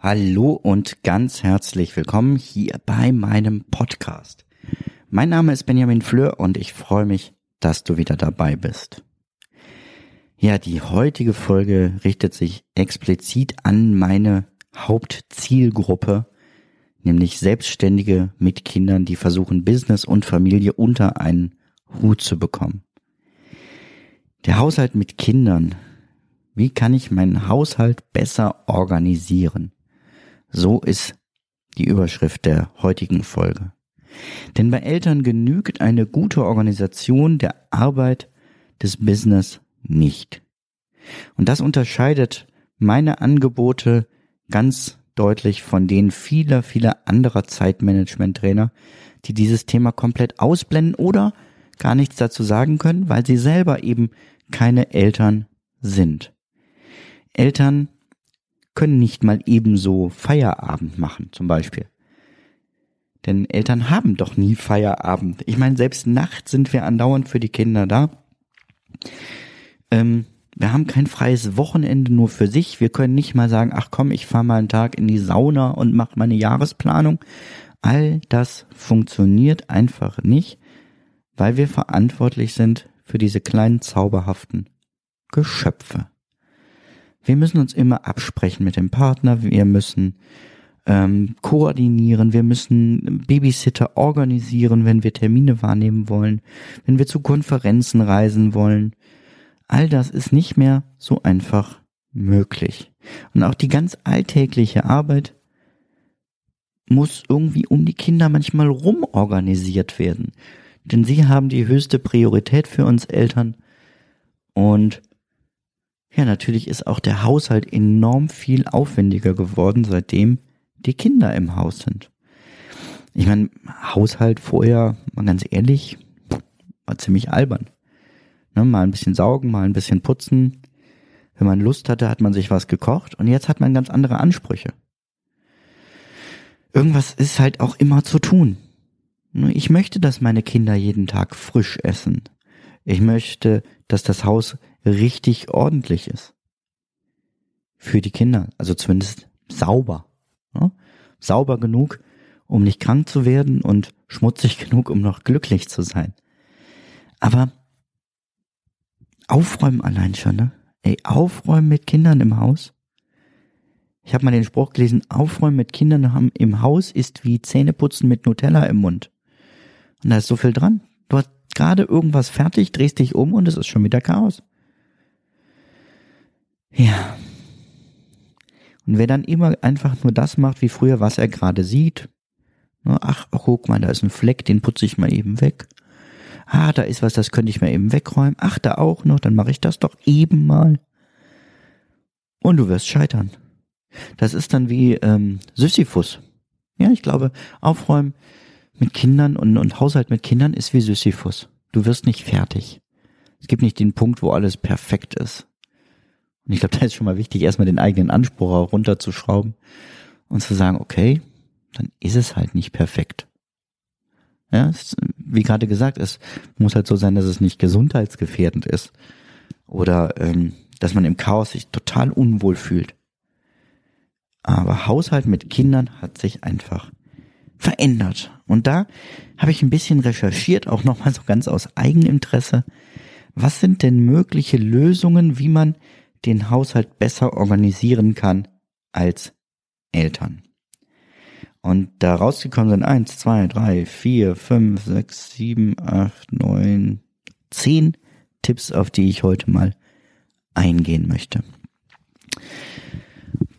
Hallo und ganz herzlich willkommen hier bei meinem Podcast. Mein Name ist Benjamin Fleur und ich freue mich, dass du wieder dabei bist. Ja, die heutige Folge richtet sich explizit an meine Hauptzielgruppe, nämlich Selbstständige mit Kindern, die versuchen, Business und Familie unter einen Hut zu bekommen. Der Haushalt mit Kindern. Wie kann ich meinen Haushalt besser organisieren? So ist die Überschrift der heutigen Folge. Denn bei Eltern genügt eine gute Organisation der Arbeit des Business nicht. Und das unterscheidet meine Angebote ganz deutlich von denen vieler, vieler anderer Zeitmanagement-Trainer, die dieses Thema komplett ausblenden oder gar nichts dazu sagen können, weil sie selber eben keine Eltern sind. Eltern können nicht mal ebenso Feierabend machen, zum Beispiel. Denn Eltern haben doch nie Feierabend. Ich meine, selbst nachts sind wir andauernd für die Kinder da. Ähm, wir haben kein freies Wochenende nur für sich. Wir können nicht mal sagen, ach komm, ich fahre mal einen Tag in die Sauna und mache meine Jahresplanung. All das funktioniert einfach nicht, weil wir verantwortlich sind für diese kleinen zauberhaften Geschöpfe. Wir müssen uns immer absprechen mit dem Partner, wir müssen ähm, koordinieren, wir müssen Babysitter organisieren, wenn wir Termine wahrnehmen wollen, wenn wir zu Konferenzen reisen wollen, All das ist nicht mehr so einfach möglich. Und auch die ganz alltägliche Arbeit muss irgendwie um die Kinder manchmal rumorganisiert werden. Denn sie haben die höchste Priorität für uns Eltern. Und ja, natürlich ist auch der Haushalt enorm viel aufwendiger geworden, seitdem die Kinder im Haus sind. Ich meine, Haushalt vorher, mal ganz ehrlich, war ziemlich albern. Ne, mal ein bisschen saugen, mal ein bisschen putzen. Wenn man Lust hatte, hat man sich was gekocht und jetzt hat man ganz andere Ansprüche. Irgendwas ist halt auch immer zu tun. Ne, ich möchte, dass meine Kinder jeden Tag frisch essen. Ich möchte, dass das Haus richtig ordentlich ist. Für die Kinder, also zumindest sauber. Ne? Sauber genug, um nicht krank zu werden und schmutzig genug, um noch glücklich zu sein. Aber Aufräumen allein schon, ne? Ey, aufräumen mit Kindern im Haus. Ich habe mal den Spruch gelesen, aufräumen mit Kindern im Haus ist wie Zähneputzen mit Nutella im Mund. Und da ist so viel dran. Du hast gerade irgendwas fertig, drehst dich um und es ist schon wieder Chaos. Ja. Und wer dann immer einfach nur das macht wie früher, was er gerade sieht, ne, ach, guck mal, da ist ein Fleck, den putze ich mal eben weg ah, da ist was, das könnte ich mir eben wegräumen, ach, da auch noch, dann mache ich das doch eben mal. Und du wirst scheitern. Das ist dann wie ähm, Sisyphus. Ja, ich glaube, Aufräumen mit Kindern und, und Haushalt mit Kindern ist wie Sisyphus. Du wirst nicht fertig. Es gibt nicht den Punkt, wo alles perfekt ist. Und ich glaube, da ist schon mal wichtig, erstmal den eigenen Anspruch runterzuschrauben und zu sagen, okay, dann ist es halt nicht perfekt. Ja, es, wie gerade gesagt, es muss halt so sein, dass es nicht gesundheitsgefährdend ist oder ähm, dass man im Chaos sich total unwohl fühlt. Aber Haushalt mit Kindern hat sich einfach verändert. Und da habe ich ein bisschen recherchiert, auch nochmal so ganz aus Eigeninteresse. Was sind denn mögliche Lösungen, wie man den Haushalt besser organisieren kann als Eltern? Und da rausgekommen sind eins, zwei, drei, vier, fünf, sechs, sieben, acht, neun, zehn Tipps, auf die ich heute mal eingehen möchte.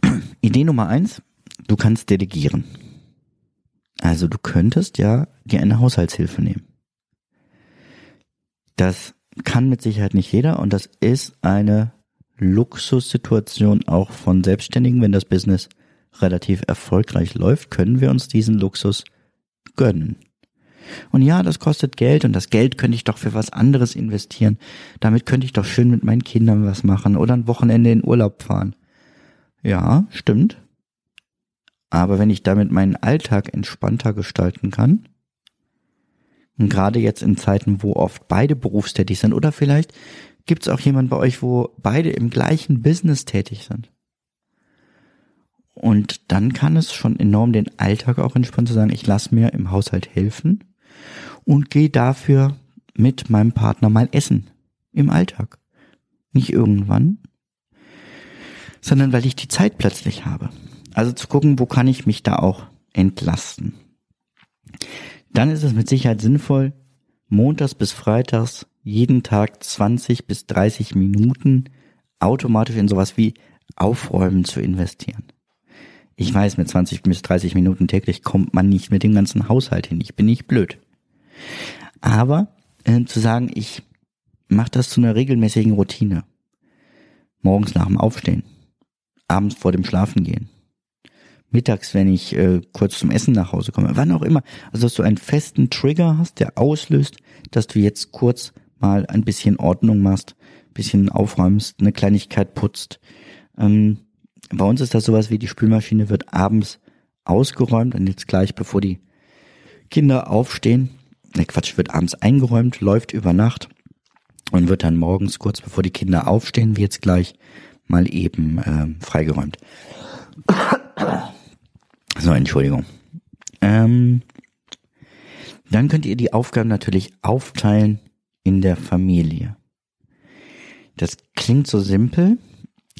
Idee Nummer eins, du kannst delegieren. Also du könntest ja dir eine Haushaltshilfe nehmen. Das kann mit Sicherheit nicht jeder und das ist eine Luxussituation auch von Selbstständigen. Wenn das Business relativ erfolgreich läuft, können wir uns diesen Luxus gönnen. Und ja, das kostet Geld und das Geld könnte ich doch für was anderes investieren. Damit könnte ich doch schön mit meinen Kindern was machen oder ein Wochenende in Urlaub fahren. Ja, stimmt. Aber wenn ich damit meinen Alltag entspannter gestalten kann, und gerade jetzt in Zeiten, wo oft beide berufstätig sind, oder vielleicht gibt es auch jemanden bei euch, wo beide im gleichen Business tätig sind. Und dann kann es schon enorm den Alltag auch entspannen zu sagen, ich lasse mir im Haushalt helfen und gehe dafür mit meinem Partner mal essen im Alltag. Nicht irgendwann, sondern weil ich die Zeit plötzlich habe. Also zu gucken, wo kann ich mich da auch entlasten. Dann ist es mit Sicherheit sinnvoll, montags bis freitags jeden Tag 20 bis 30 Minuten automatisch in sowas wie Aufräumen zu investieren. Ich weiß, mit 20 bis 30 Minuten täglich kommt man nicht mit dem ganzen Haushalt hin. Ich bin nicht blöd. Aber äh, zu sagen, ich mache das zu einer regelmäßigen Routine. Morgens nach dem Aufstehen, abends vor dem Schlafengehen, mittags, wenn ich äh, kurz zum Essen nach Hause komme, wann auch immer. Also dass du einen festen Trigger hast, der auslöst, dass du jetzt kurz mal ein bisschen Ordnung machst, bisschen aufräumst, eine Kleinigkeit putzt. Ähm, bei uns ist das sowas wie die Spülmaschine wird abends ausgeräumt und jetzt gleich bevor die Kinder aufstehen, ne Quatsch, wird abends eingeräumt, läuft über Nacht und wird dann morgens kurz bevor die Kinder aufstehen, wie jetzt gleich mal eben äh, freigeräumt. So, Entschuldigung. Ähm, dann könnt ihr die Aufgaben natürlich aufteilen in der Familie. Das klingt so simpel,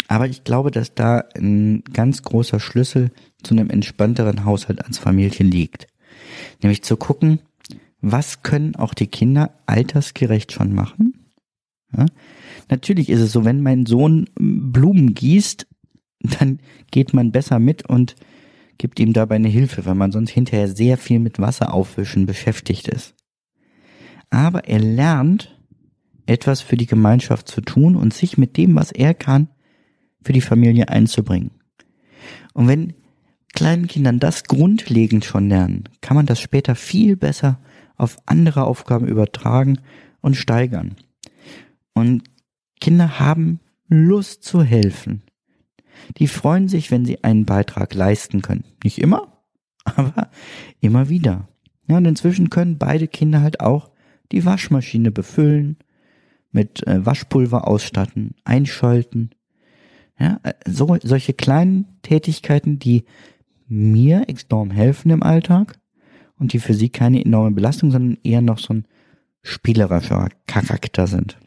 aber ich glaube, dass da ein ganz großer Schlüssel zu einem entspannteren Haushalt als Familie liegt. Nämlich zu gucken, was können auch die Kinder altersgerecht schon machen? Ja? Natürlich ist es so, wenn mein Sohn Blumen gießt, dann geht man besser mit und gibt ihm dabei eine Hilfe, weil man sonst hinterher sehr viel mit Wasser aufwischen beschäftigt ist. Aber er lernt, etwas für die Gemeinschaft zu tun und sich mit dem, was er kann, für die Familie einzubringen. Und wenn kleinen Kindern das grundlegend schon lernen, kann man das später viel besser auf andere Aufgaben übertragen und steigern. Und Kinder haben Lust zu helfen. Die freuen sich, wenn sie einen Beitrag leisten können. Nicht immer, aber immer wieder. Ja, und inzwischen können beide Kinder halt auch die Waschmaschine befüllen, mit äh, Waschpulver ausstatten, einschalten. Ja, äh, so, solche kleinen Tätigkeiten, die mir enorm helfen im Alltag und die für sie keine enorme Belastung, sondern eher noch so ein spielerischer Charakter sind.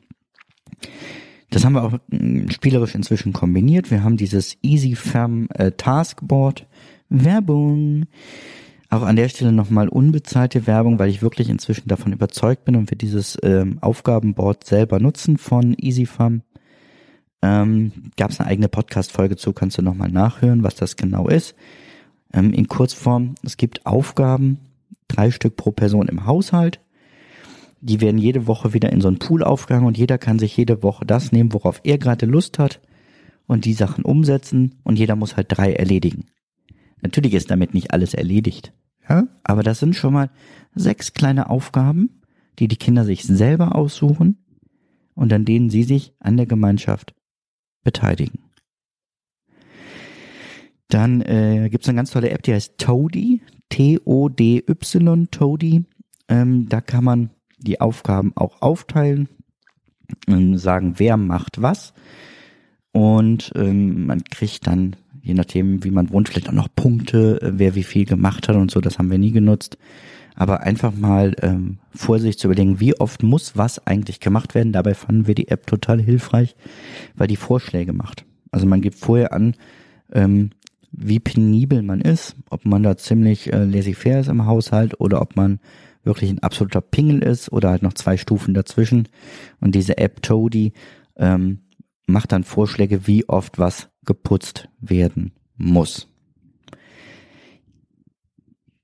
Das haben wir auch mm, spielerisch inzwischen kombiniert. Wir haben dieses Easy Fam äh, Taskboard. Werbung. Auch an der Stelle nochmal unbezahlte Werbung, weil ich wirklich inzwischen davon überzeugt bin und wir dieses ähm, Aufgabenboard selber nutzen von EasyFarm. Ähm, Gab es eine eigene Podcast-Folge zu, kannst du nochmal nachhören, was das genau ist. Ähm, in Kurzform, es gibt Aufgaben, drei Stück pro Person im Haushalt die werden jede Woche wieder in so einen Pool aufgehangen und jeder kann sich jede Woche das nehmen, worauf er gerade Lust hat und die Sachen umsetzen und jeder muss halt drei erledigen. Natürlich ist damit nicht alles erledigt, ja, aber das sind schon mal sechs kleine Aufgaben, die die Kinder sich selber aussuchen und an denen sie sich an der Gemeinschaft beteiligen. Dann äh, gibt es eine ganz tolle App, die heißt Toady, T-O-D-Y, Toady. Ähm, da kann man die Aufgaben auch aufteilen, ähm, sagen, wer macht was. Und ähm, man kriegt dann, je nachdem, wie man wohnt, vielleicht auch noch Punkte, äh, wer wie viel gemacht hat und so, das haben wir nie genutzt. Aber einfach mal ähm, vor sich zu überlegen, wie oft muss was eigentlich gemacht werden. Dabei fanden wir die App total hilfreich, weil die Vorschläge macht. Also man gibt vorher an, ähm, wie penibel man ist, ob man da ziemlich äh, laissez-faire ist im Haushalt oder ob man wirklich ein absoluter Pingel ist oder halt noch zwei Stufen dazwischen. Und diese App Toady ähm, macht dann Vorschläge, wie oft was geputzt werden muss.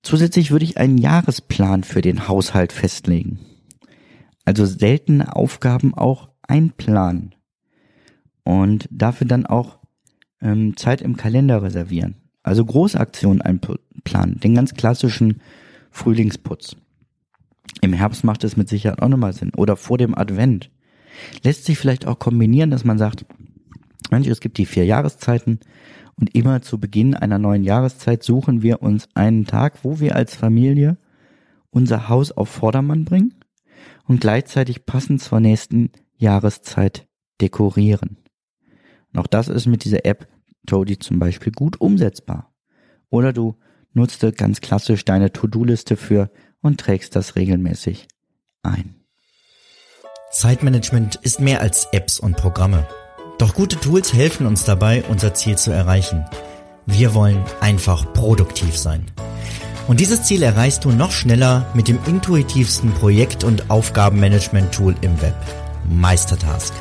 Zusätzlich würde ich einen Jahresplan für den Haushalt festlegen. Also seltene Aufgaben auch einplanen und dafür dann auch ähm, Zeit im Kalender reservieren. Also Großaktionen einplanen, den ganz klassischen Frühlingsputz. Im Herbst macht es mit Sicherheit auch nochmal Sinn. Oder vor dem Advent. Lässt sich vielleicht auch kombinieren, dass man sagt, Mensch, es gibt die vier Jahreszeiten und immer zu Beginn einer neuen Jahreszeit suchen wir uns einen Tag, wo wir als Familie unser Haus auf Vordermann bringen und gleichzeitig passend zur nächsten Jahreszeit dekorieren. Und auch das ist mit dieser App Toady zum Beispiel gut umsetzbar. Oder du nutzt ganz klassisch deine To-Do-Liste für und trägst das regelmäßig ein. Zeitmanagement ist mehr als Apps und Programme. Doch gute Tools helfen uns dabei, unser Ziel zu erreichen. Wir wollen einfach produktiv sein. Und dieses Ziel erreichst du noch schneller mit dem intuitivsten Projekt- und Aufgabenmanagement-Tool im Web, Meistertask.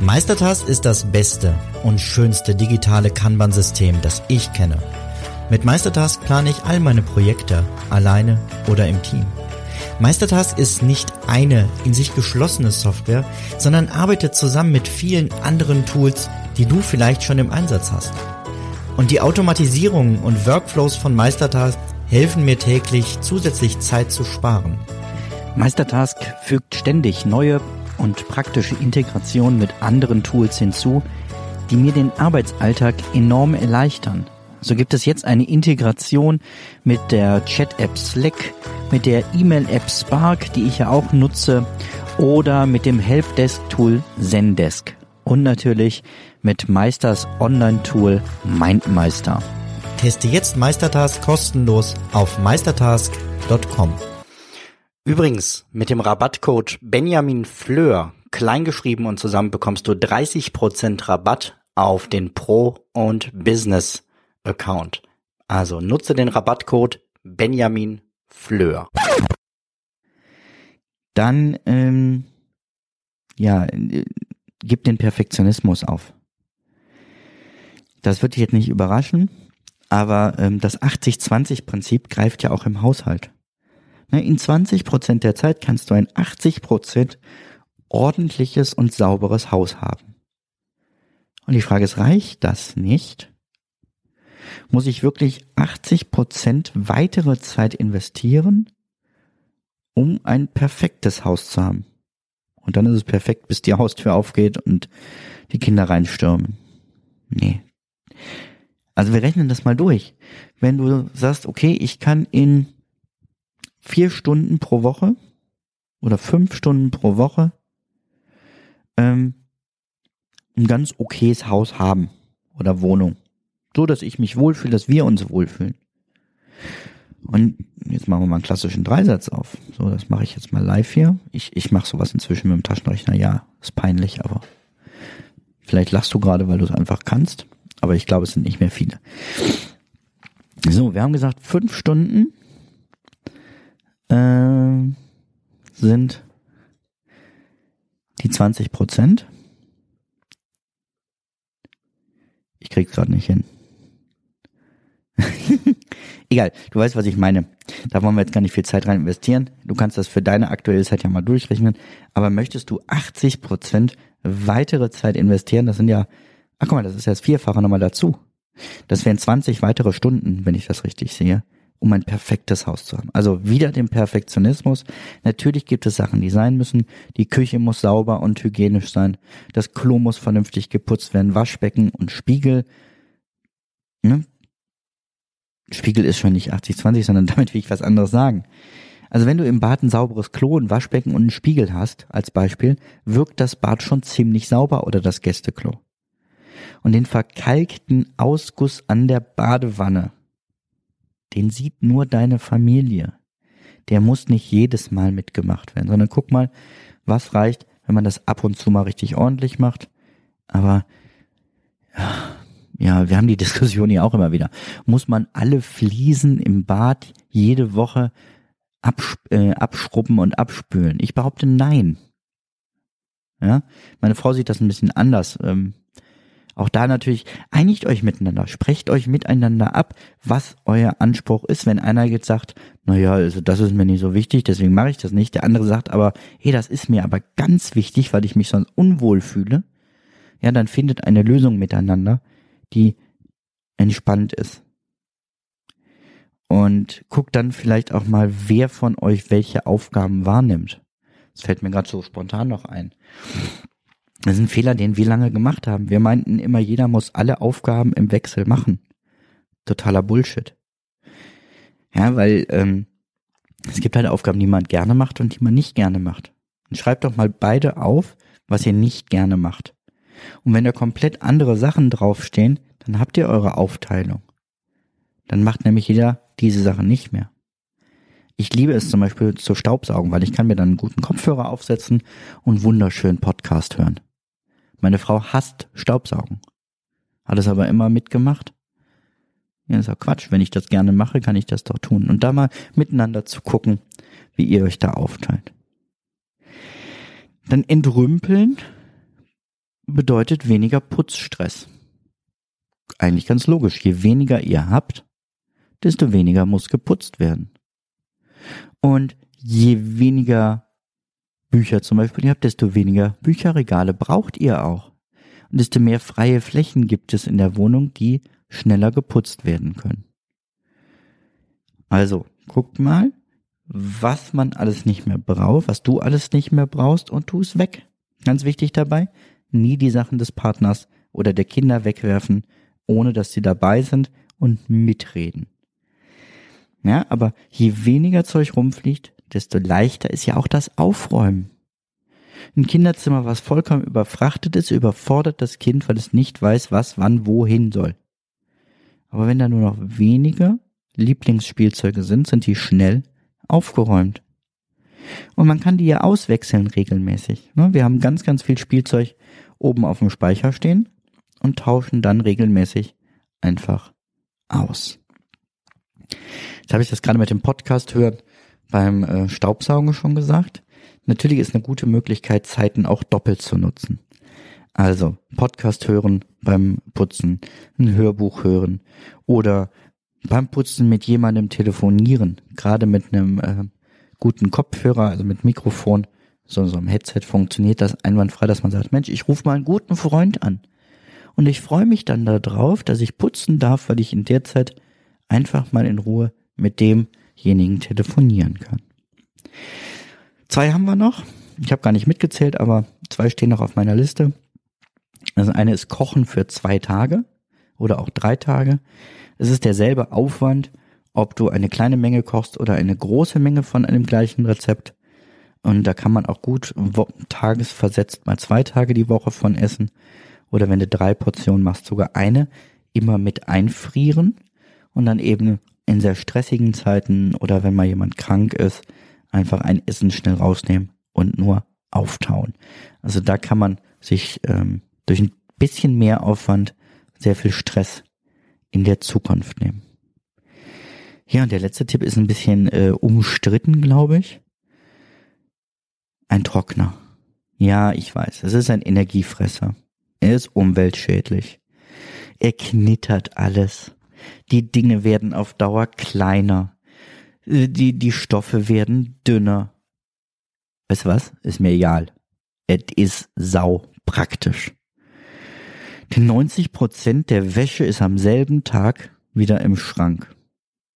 Meistertask ist das beste und schönste digitale Kanban-System, das ich kenne. Mit Meistertask plane ich all meine Projekte, alleine oder im Team. Meistertask ist nicht eine in sich geschlossene Software, sondern arbeitet zusammen mit vielen anderen Tools, die du vielleicht schon im Einsatz hast. Und die Automatisierungen und Workflows von Meistertask helfen mir täglich zusätzlich Zeit zu sparen. Meistertask fügt ständig neue und praktische Integration mit anderen Tools hinzu, die mir den Arbeitsalltag enorm erleichtern. So gibt es jetzt eine Integration mit der Chat-App Slack, mit der E-Mail-App Spark, die ich ja auch nutze, oder mit dem Helpdesk-Tool Zendesk. Und natürlich mit Meisters Online-Tool MindMeister. Teste jetzt Meistertask kostenlos auf meistertask.com. Übrigens, mit dem Rabattcode Benjamin Fleur, kleingeschrieben und zusammen bekommst du 30% Rabatt auf den Pro und Business Account. Also nutze den Rabattcode Benjamin Fleur. Dann, ähm, ja, äh, gib den Perfektionismus auf. Das wird dich jetzt nicht überraschen, aber ähm, das 80-20-Prinzip greift ja auch im Haushalt. Ne, in 20 Prozent der Zeit kannst du ein 80 Prozent ordentliches und sauberes Haus haben. Und die Frage ist, reicht das nicht? Muss ich wirklich 80 Prozent weitere Zeit investieren, um ein perfektes Haus zu haben? Und dann ist es perfekt, bis die Haustür aufgeht und die Kinder reinstürmen. Nee. Also wir rechnen das mal durch. Wenn du sagst, okay, ich kann in vier Stunden pro Woche oder fünf Stunden pro Woche ähm, ein ganz okayes Haus haben oder Wohnung. So, dass ich mich wohlfühle, dass wir uns wohlfühlen. Und jetzt machen wir mal einen klassischen Dreisatz auf. So, das mache ich jetzt mal live hier. Ich, ich mache sowas inzwischen mit dem Taschenrechner. Ja, ist peinlich, aber vielleicht lachst du gerade, weil du es einfach kannst. Aber ich glaube, es sind nicht mehr viele. So, wir haben gesagt, fünf Stunden äh, sind die 20 Prozent. Ich krieg's gerade nicht hin. Egal, du weißt, was ich meine. Da wollen wir jetzt gar nicht viel Zeit rein investieren. Du kannst das für deine aktuelle Zeit ja mal durchrechnen. Aber möchtest du 80 Prozent weitere Zeit investieren? Das sind ja, ach guck mal, das ist ja das Vierfache nochmal dazu. Das wären 20 weitere Stunden, wenn ich das richtig sehe um ein perfektes Haus zu haben. Also wieder den Perfektionismus. Natürlich gibt es Sachen, die sein müssen. Die Küche muss sauber und hygienisch sein. Das Klo muss vernünftig geputzt werden. Waschbecken und Spiegel. Ne? Spiegel ist schon nicht 80-20, sondern damit will ich was anderes sagen. Also wenn du im Bad ein sauberes Klo, ein Waschbecken und einen Spiegel hast, als Beispiel, wirkt das Bad schon ziemlich sauber oder das Gästeklo. Und den verkalkten Ausguss an der Badewanne, den sieht nur deine Familie. Der muss nicht jedes Mal mitgemacht werden, sondern guck mal, was reicht, wenn man das ab und zu mal richtig ordentlich macht. Aber ja, ja, wir haben die Diskussion hier auch immer wieder. Muss man alle Fliesen im Bad jede Woche absch äh, abschrubben und abspülen? Ich behaupte nein. Ja, meine Frau sieht das ein bisschen anders. Ähm, Auch da natürlich, einigt euch miteinander, sprecht euch miteinander ab, was euer Anspruch ist. Wenn einer jetzt sagt, naja, also das ist mir nicht so wichtig, deswegen mache ich das nicht. Der andere sagt aber, hey, das ist mir aber ganz wichtig, weil ich mich sonst unwohl fühle. Ja, dann findet eine Lösung miteinander, die entspannt ist. Und guckt dann vielleicht auch mal, wer von euch welche Aufgaben wahrnimmt. Das fällt mir gerade so spontan noch ein. Das ist ein Fehler, den wir lange gemacht haben. Wir meinten immer, jeder muss alle Aufgaben im Wechsel machen. Totaler Bullshit. Ja, weil ähm, es gibt halt Aufgaben, die man gerne macht und die man nicht gerne macht. Und schreibt doch mal beide auf, was ihr nicht gerne macht. Und wenn da komplett andere Sachen draufstehen, dann habt ihr eure Aufteilung. Dann macht nämlich jeder diese Sachen nicht mehr. Ich liebe es zum Beispiel zu Staubsaugen, weil ich kann mir dann einen guten Kopfhörer aufsetzen und wunderschönen Podcast hören. Meine Frau hasst Staubsaugen. Hat es aber immer mitgemacht. Ja, ist auch Quatsch. Wenn ich das gerne mache, kann ich das doch tun. Und da mal miteinander zu gucken, wie ihr euch da aufteilt. Dann entrümpeln bedeutet weniger Putzstress. Eigentlich ganz logisch. Je weniger ihr habt, desto weniger muss geputzt werden. Und je weniger Bücher zum Beispiel ihr habt, desto weniger Bücherregale braucht ihr auch. Und desto mehr freie Flächen gibt es in der Wohnung, die schneller geputzt werden können. Also, guckt mal, was man alles nicht mehr braucht, was du alles nicht mehr brauchst und tu es weg. Ganz wichtig dabei, nie die Sachen des Partners oder der Kinder wegwerfen, ohne dass sie dabei sind und mitreden. Ja, aber je weniger Zeug rumfliegt, desto leichter ist ja auch das Aufräumen. Ein Kinderzimmer, was vollkommen überfrachtet ist, überfordert das Kind, weil es nicht weiß, was wann wohin soll. Aber wenn da nur noch wenige Lieblingsspielzeuge sind, sind die schnell aufgeräumt. Und man kann die ja auswechseln regelmäßig. Ne? Wir haben ganz, ganz viel Spielzeug oben auf dem Speicher stehen und tauschen dann regelmäßig einfach aus. Jetzt habe ich das gerade mit dem Podcast hören beim äh, Staubsaugen schon gesagt. Natürlich ist eine gute Möglichkeit, Zeiten auch doppelt zu nutzen. Also Podcast hören beim Putzen, ein Hörbuch hören oder beim Putzen mit jemandem telefonieren, gerade mit einem äh, guten Kopfhörer, also mit Mikrofon, so, so einem Headset funktioniert das einwandfrei, dass man sagt, Mensch, ich rufe mal einen guten Freund an. Und ich freue mich dann darauf, dass ich putzen darf, weil ich in der Zeit einfach mal in Ruhe mit demjenigen telefonieren kann. Zwei haben wir noch. Ich habe gar nicht mitgezählt, aber zwei stehen noch auf meiner Liste. Also eine ist Kochen für zwei Tage oder auch drei Tage. Es ist derselbe Aufwand, ob du eine kleine Menge kochst oder eine große Menge von einem gleichen Rezept. Und da kann man auch gut tagesversetzt mal zwei Tage die Woche von essen. Oder wenn du drei Portionen machst, sogar eine immer mit einfrieren und dann eben in sehr stressigen Zeiten oder wenn mal jemand krank ist, einfach ein Essen schnell rausnehmen und nur auftauen. Also da kann man sich ähm, durch ein bisschen mehr Aufwand sehr viel Stress in der Zukunft nehmen. Ja, und der letzte Tipp ist ein bisschen äh, umstritten, glaube ich. Ein Trockner. Ja, ich weiß, es ist ein Energiefresser. Er ist umweltschädlich. Er knittert alles. Die Dinge werden auf Dauer kleiner. Äh, die, die Stoffe werden dünner. Weißt du was? Ist mir egal. Es ist sau praktisch. Denn 90 Prozent der Wäsche ist am selben Tag wieder im Schrank.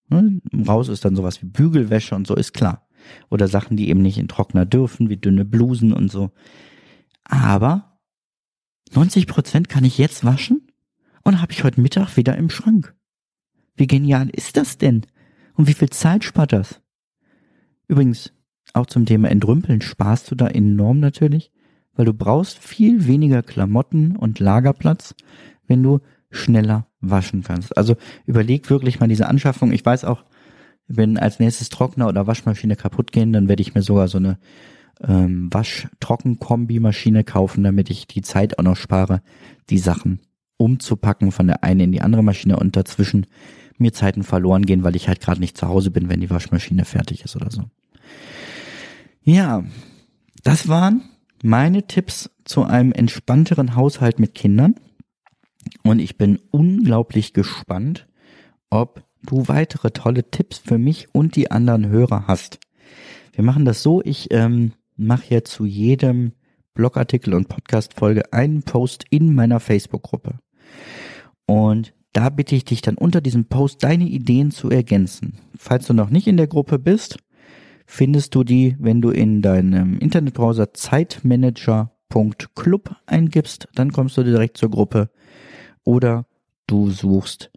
Ne? Raus ist dann sowas wie Bügelwäsche und so, ist klar. Oder Sachen, die eben nicht in Trockner dürfen, wie dünne Blusen und so. Aber 90 Prozent kann ich jetzt waschen und habe ich heute Mittag wieder im Schrank. Wie genial ist das denn? Und wie viel Zeit spart das? Übrigens, auch zum Thema Entrümpeln sparst du da enorm natürlich, weil du brauchst viel weniger Klamotten und Lagerplatz, wenn du schneller waschen kannst. Also überleg wirklich mal diese Anschaffung. Ich weiß auch, wenn als nächstes Trockner oder Waschmaschine kaputt gehen, dann werde ich mir sogar so eine ähm, Wasch-Trocken-Kombi-Maschine kaufen, damit ich die Zeit auch noch spare, die Sachen umzupacken von der einen in die andere Maschine und dazwischen mir Zeiten verloren gehen, weil ich halt gerade nicht zu Hause bin, wenn die Waschmaschine fertig ist oder so. Ja, das waren meine Tipps zu einem entspannteren Haushalt mit Kindern. Und ich bin unglaublich gespannt, ob du weitere tolle Tipps für mich und die anderen Hörer hast. Wir machen das so, ich ähm, mache hier zu jedem Blogartikel und Podcast-Folge einen Post in meiner Facebook-Gruppe. Und da bitte ich dich dann unter diesem Post deine Ideen zu ergänzen. Falls du noch nicht in der Gruppe bist, findest du die, wenn du in deinem Internetbrowser zeitmanager.club eingibst, dann kommst du direkt zur Gruppe. Oder du suchst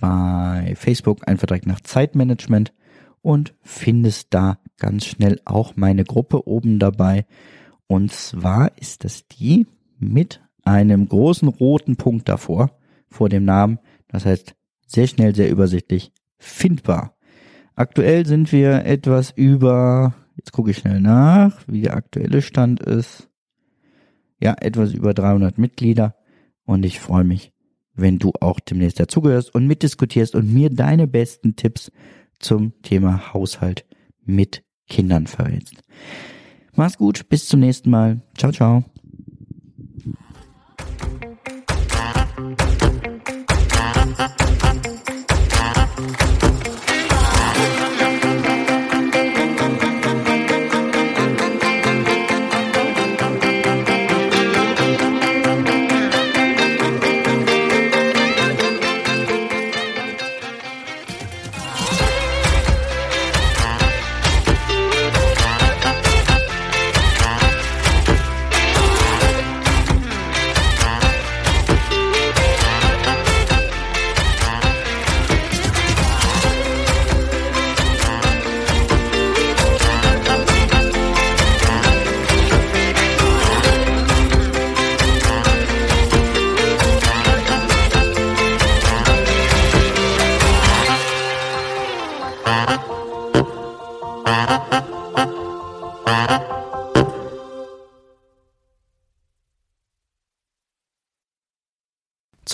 bei Facebook einfach direkt nach Zeitmanagement und findest da ganz schnell auch meine Gruppe oben dabei. Und zwar ist das die mit einem großen roten Punkt davor, vor dem Namen. Das heißt, sehr schnell, sehr übersichtlich findbar. Aktuell sind wir etwas über, jetzt gucke ich schnell nach, wie der aktuelle Stand ist. Ja, etwas über 300 Mitglieder. Und ich freue mich, wenn du auch demnächst dazugehörst und mitdiskutierst und mir deine besten Tipps zum Thema Haushalt mit Kindern verrätst. Mach's gut, bis zum nächsten Mal. Ciao, ciao.